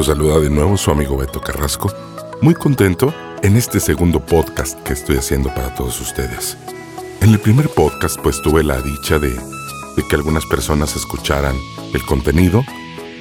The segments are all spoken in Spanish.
Los saluda de nuevo su amigo Beto Carrasco, muy contento en este segundo podcast que estoy haciendo para todos ustedes. En el primer podcast pues tuve la dicha de, de que algunas personas escucharan el contenido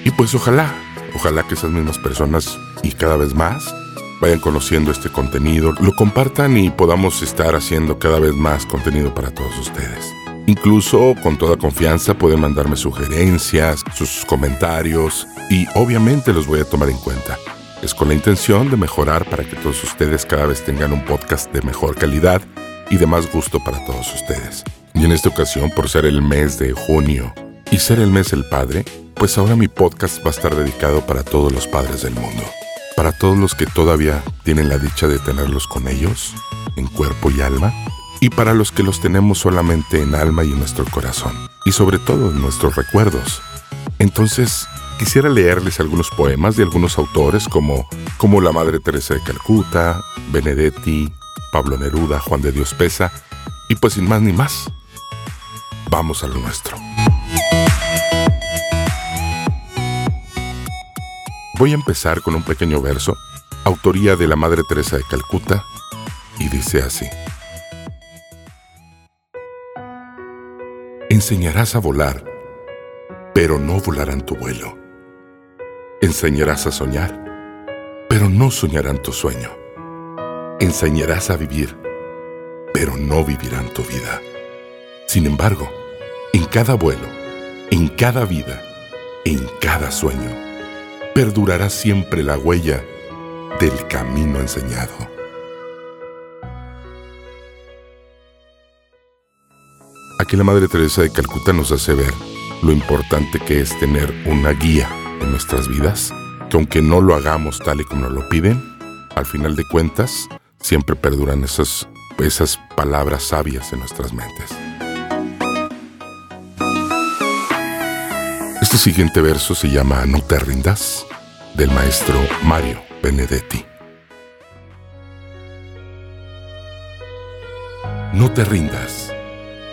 y pues ojalá, ojalá que esas mismas personas y cada vez más vayan conociendo este contenido, lo compartan y podamos estar haciendo cada vez más contenido para todos ustedes. Incluso con toda confianza pueden mandarme sugerencias, sus comentarios y obviamente los voy a tomar en cuenta. Es con la intención de mejorar para que todos ustedes cada vez tengan un podcast de mejor calidad y de más gusto para todos ustedes. Y en esta ocasión, por ser el mes de junio y ser el mes del padre, pues ahora mi podcast va a estar dedicado para todos los padres del mundo. Para todos los que todavía tienen la dicha de tenerlos con ellos, en cuerpo y alma, y para los que los tenemos solamente en alma y en nuestro corazón, y sobre todo en nuestros recuerdos. Entonces, quisiera leerles algunos poemas de algunos autores como, como la Madre Teresa de Calcuta, Benedetti, Pablo Neruda, Juan de Dios Pesa, y pues sin más ni más, vamos a lo nuestro. Voy a empezar con un pequeño verso, autoría de la Madre Teresa de Calcuta, y dice así. Enseñarás a volar, pero no volarán tu vuelo. Enseñarás a soñar, pero no soñarán tu sueño. Enseñarás a vivir, pero no vivirán tu vida. Sin embargo, en cada vuelo, en cada vida, en cada sueño, perdurará siempre la huella del camino enseñado. Aquí la Madre Teresa de Calcuta nos hace ver lo importante que es tener una guía en nuestras vidas, que aunque no lo hagamos tal y como lo piden, al final de cuentas siempre perduran esas, esas palabras sabias en nuestras mentes. Este siguiente verso se llama No te rindas, del maestro Mario Benedetti. No te rindas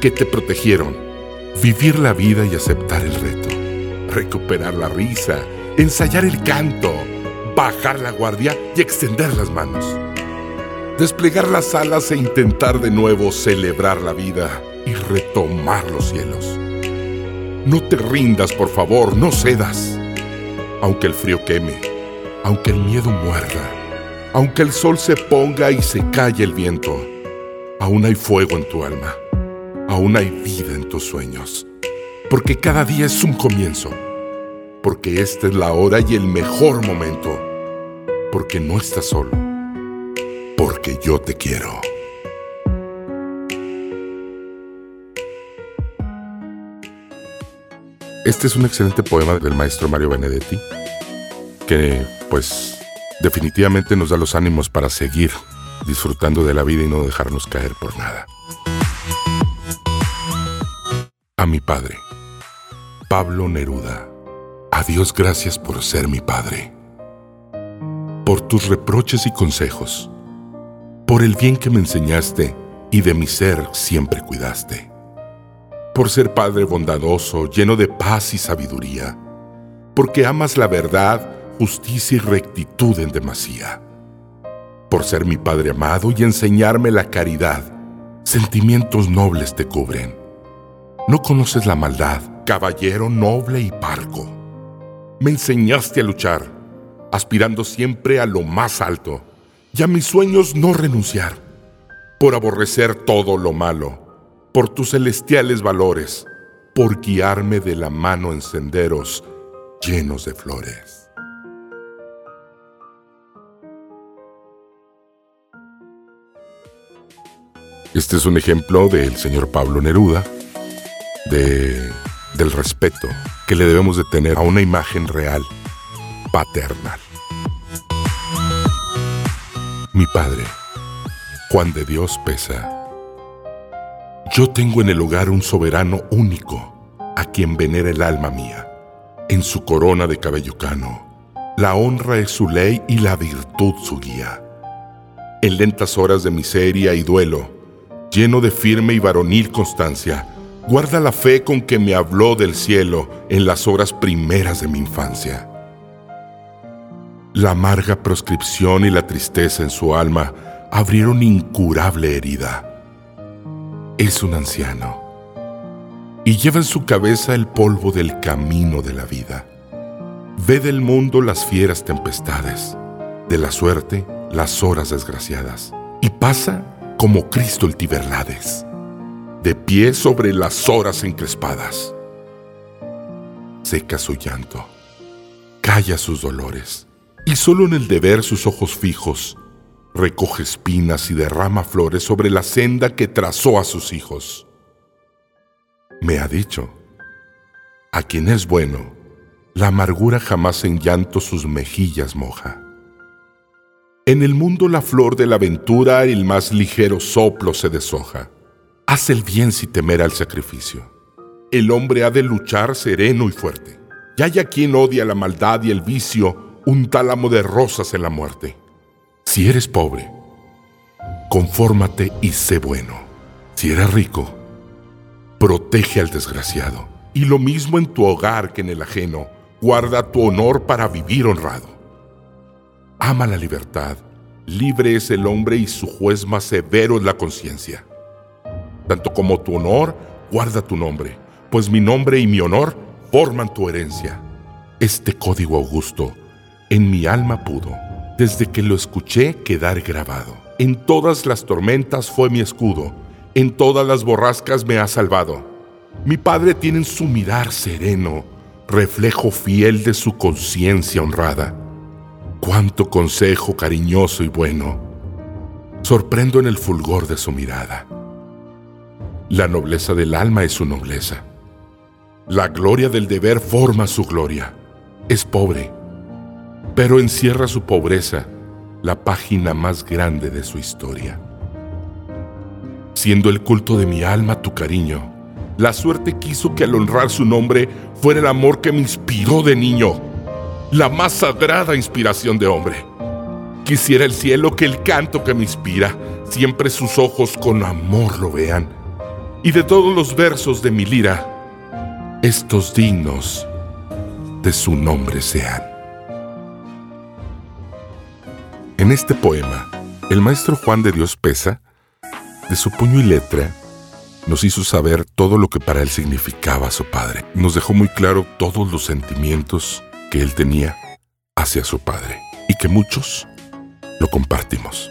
que te protegieron. Vivir la vida y aceptar el reto. Recuperar la risa, ensayar el canto, bajar la guardia y extender las manos. Desplegar las alas e intentar de nuevo celebrar la vida y retomar los cielos. No te rindas, por favor, no cedas. Aunque el frío queme, aunque el miedo muerda, aunque el sol se ponga y se calle el viento, aún hay fuego en tu alma aún hay vida en tus sueños. Porque cada día es un comienzo. Porque esta es la hora y el mejor momento. Porque no estás solo. Porque yo te quiero. Este es un excelente poema del maestro Mario Benedetti que pues definitivamente nos da los ánimos para seguir disfrutando de la vida y no dejarnos caer por nada. A mi padre, Pablo Neruda. Adiós, gracias por ser mi padre. Por tus reproches y consejos. Por el bien que me enseñaste y de mi ser siempre cuidaste. Por ser padre bondadoso, lleno de paz y sabiduría. Porque amas la verdad, justicia y rectitud en demasía. Por ser mi padre amado y enseñarme la caridad, sentimientos nobles te cubren no conoces la maldad, caballero noble y parco. Me enseñaste a luchar, aspirando siempre a lo más alto y a mis sueños no renunciar, por aborrecer todo lo malo, por tus celestiales valores, por guiarme de la mano en senderos llenos de flores. Este es un ejemplo del señor Pablo Neruda, de, del respeto que le debemos de tener a una imagen real, paternal. Mi padre, Juan de Dios Pesa. Yo tengo en el hogar un soberano único, a quien venera el alma mía. En su corona de cabello cano, la honra es su ley y la virtud su guía. En lentas horas de miseria y duelo, lleno de firme y varonil constancia, guarda la fe con que me habló del cielo en las horas primeras de mi infancia. La amarga proscripción y la tristeza en su alma abrieron incurable herida. Es un anciano y lleva en su cabeza el polvo del camino de la vida. Ve del mundo las fieras tempestades, de la suerte las horas desgraciadas, y pasa como Cristo el Tiberlades, de pie sobre las horas encrespadas. Seca su llanto, calla sus dolores y solo en el deber sus ojos fijos, recoge espinas y derrama flores sobre la senda que trazó a sus hijos. Me ha dicho, a quien es bueno, la amargura jamás en llanto sus mejillas moja. En el mundo la flor de la aventura el más ligero soplo se deshoja. Haz el bien sin temer al sacrificio. El hombre ha de luchar sereno y fuerte. Y haya quien odia la maldad y el vicio, un tálamo de rosas en la muerte. Si eres pobre, confórmate y sé bueno. Si eres rico, protege al desgraciado. Y lo mismo en tu hogar que en el ajeno, guarda tu honor para vivir honrado. Ama la libertad, libre es el hombre y su juez más severo es la conciencia. Tanto como tu honor, guarda tu nombre, pues mi nombre y mi honor forman tu herencia. Este código augusto en mi alma pudo, desde que lo escuché quedar grabado. En todas las tormentas fue mi escudo, en todas las borrascas me ha salvado. Mi Padre tiene en su mirar sereno, reflejo fiel de su conciencia honrada. Cuánto consejo cariñoso y bueno. Sorprendo en el fulgor de su mirada. La nobleza del alma es su nobleza. La gloria del deber forma su gloria. Es pobre, pero encierra su pobreza, la página más grande de su historia. Siendo el culto de mi alma tu cariño, la suerte quiso que al honrar su nombre fuera el amor que me inspiró de niño, la más sagrada inspiración de hombre. Quisiera el cielo que el canto que me inspira, siempre sus ojos con amor lo vean, y de todos los versos de mi lira, estos dignos de su nombre sean. En este poema, el maestro Juan de Dios Pesa, de su puño y letra, nos hizo saber todo lo que para él significaba su padre. Nos dejó muy claro todos los sentimientos que él tenía hacia su padre y que muchos lo compartimos.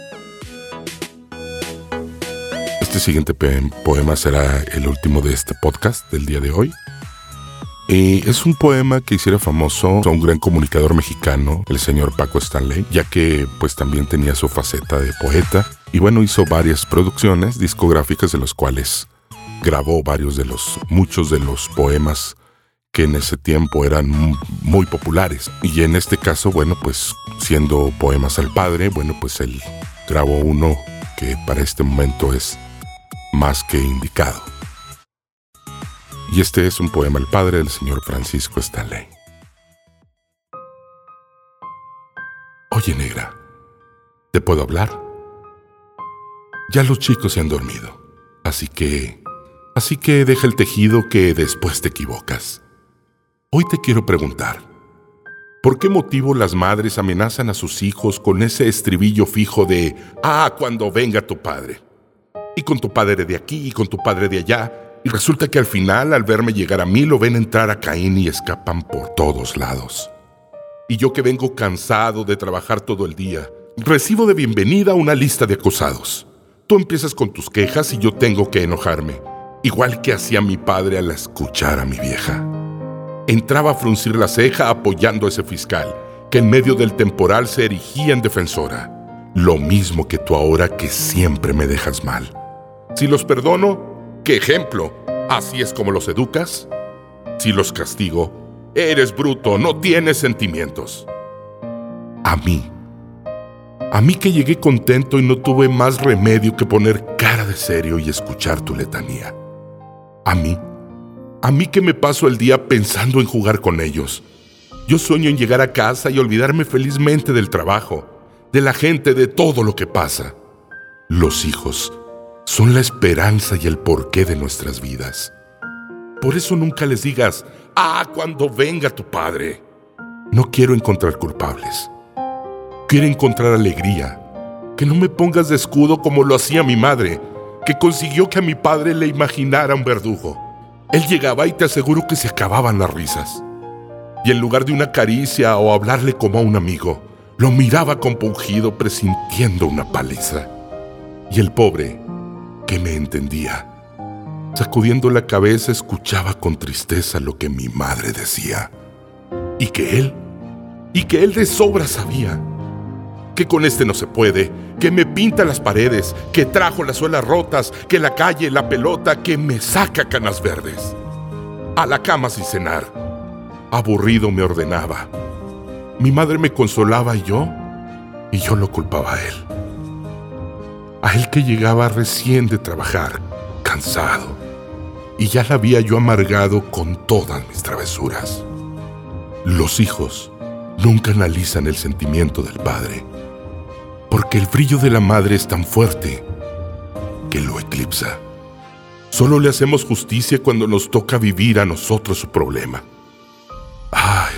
Este siguiente poema será el último de este podcast del día de hoy. Y es un poema que hiciera famoso a un gran comunicador mexicano, el señor Paco Stanley, ya que pues también tenía su faceta de poeta y bueno, hizo varias producciones discográficas de los cuales grabó varios de los, muchos de los poemas que en ese tiempo eran muy populares. Y en este caso, bueno, pues siendo poemas al padre, bueno, pues él grabó uno que para este momento es más que indicado y este es un poema al padre del señor Francisco Stanley. Oye, negra, ¿te puedo hablar? Ya los chicos se han dormido, así que... Así que deja el tejido que después te equivocas. Hoy te quiero preguntar, ¿por qué motivo las madres amenazan a sus hijos con ese estribillo fijo de, ah, cuando venga tu padre? Y con tu padre de aquí y con tu padre de allá, y resulta que al final, al verme llegar a mí, lo ven entrar a Caín y escapan por todos lados. Y yo que vengo cansado de trabajar todo el día, recibo de bienvenida una lista de acusados. Tú empiezas con tus quejas y yo tengo que enojarme, igual que hacía mi padre al escuchar a mi vieja. Entraba a fruncir la ceja apoyando a ese fiscal, que en medio del temporal se erigía en defensora. Lo mismo que tú ahora que siempre me dejas mal. Si los perdono, ¿qué ejemplo? ¿Así es como los educas? Si los castigo, eres bruto, no tienes sentimientos. A mí, a mí que llegué contento y no tuve más remedio que poner cara de serio y escuchar tu letanía. A mí, a mí que me paso el día pensando en jugar con ellos. Yo sueño en llegar a casa y olvidarme felizmente del trabajo, de la gente, de todo lo que pasa. Los hijos son la esperanza y el porqué de nuestras vidas. Por eso nunca les digas, ah, cuando venga tu padre. No quiero encontrar culpables. Quiero encontrar alegría. Que no me pongas de escudo como lo hacía mi madre, que consiguió que a mi padre le imaginara un verdugo. Él llegaba y te aseguro que se acababan las risas. Y en lugar de una caricia o hablarle como a un amigo, lo miraba compungido presintiendo una paliza. Y el pobre, que me entendía. Sacudiendo la cabeza escuchaba con tristeza lo que mi madre decía. Y que él, y que él de sobra sabía. Que con este no se puede, que me pinta las paredes, que trajo las suelas rotas, que la calle, la pelota, que me saca canas verdes. A la cama sin cenar. Aburrido me ordenaba. Mi madre me consolaba y yo, y yo lo culpaba a él a él que llegaba recién de trabajar, cansado, y ya la había yo amargado con todas mis travesuras. Los hijos nunca analizan el sentimiento del padre, porque el brillo de la madre es tan fuerte que lo eclipsa. Solo le hacemos justicia cuando nos toca vivir a nosotros su problema. Ay,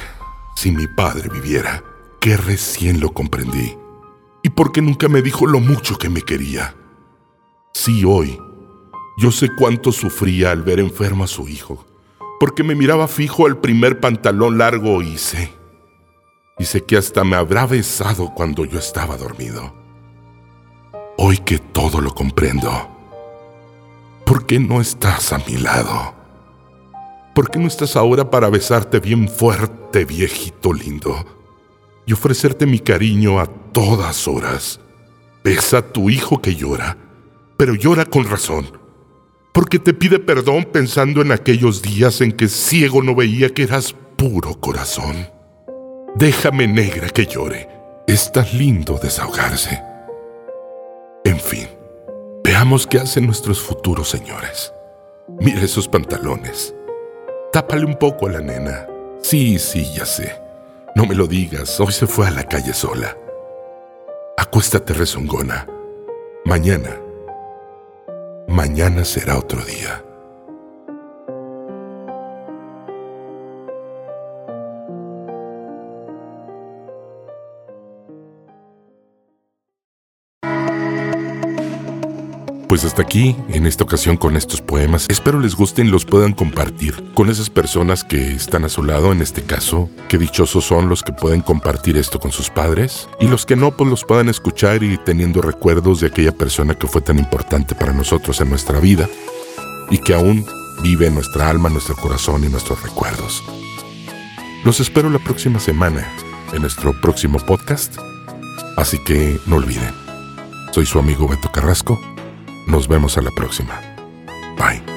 si mi padre viviera, que recién lo comprendí porque nunca me dijo lo mucho que me quería. Sí, hoy, yo sé cuánto sufría al ver enfermo a su hijo, porque me miraba fijo al primer pantalón largo y sé, y sé que hasta me habrá besado cuando yo estaba dormido. Hoy que todo lo comprendo, ¿por qué no estás a mi lado? ¿Por qué no estás ahora para besarte bien fuerte, viejito lindo? Y ofrecerte mi cariño a todas horas. Ves a tu hijo que llora, pero llora con razón, porque te pide perdón pensando en aquellos días en que ciego no veía que eras puro corazón. Déjame negra que llore, es tan lindo desahogarse. En fin, veamos qué hacen nuestros futuros señores. Mira esos pantalones. Tápale un poco a la nena. Sí, sí, ya sé. No me lo digas, hoy se fue a la calle sola. Acuéstate rezongona. Mañana, mañana será otro día. Pues hasta aquí, en esta ocasión con estos poemas. Espero les gusten y los puedan compartir con esas personas que están a su lado, en este caso, que dichosos son los que pueden compartir esto con sus padres y los que no, pues los puedan escuchar y teniendo recuerdos de aquella persona que fue tan importante para nosotros en nuestra vida y que aún vive en nuestra alma, nuestro corazón y nuestros recuerdos. Los espero la próxima semana en nuestro próximo podcast, así que no olviden. Soy su amigo Beto Carrasco nos vemos a la próxima. Bye.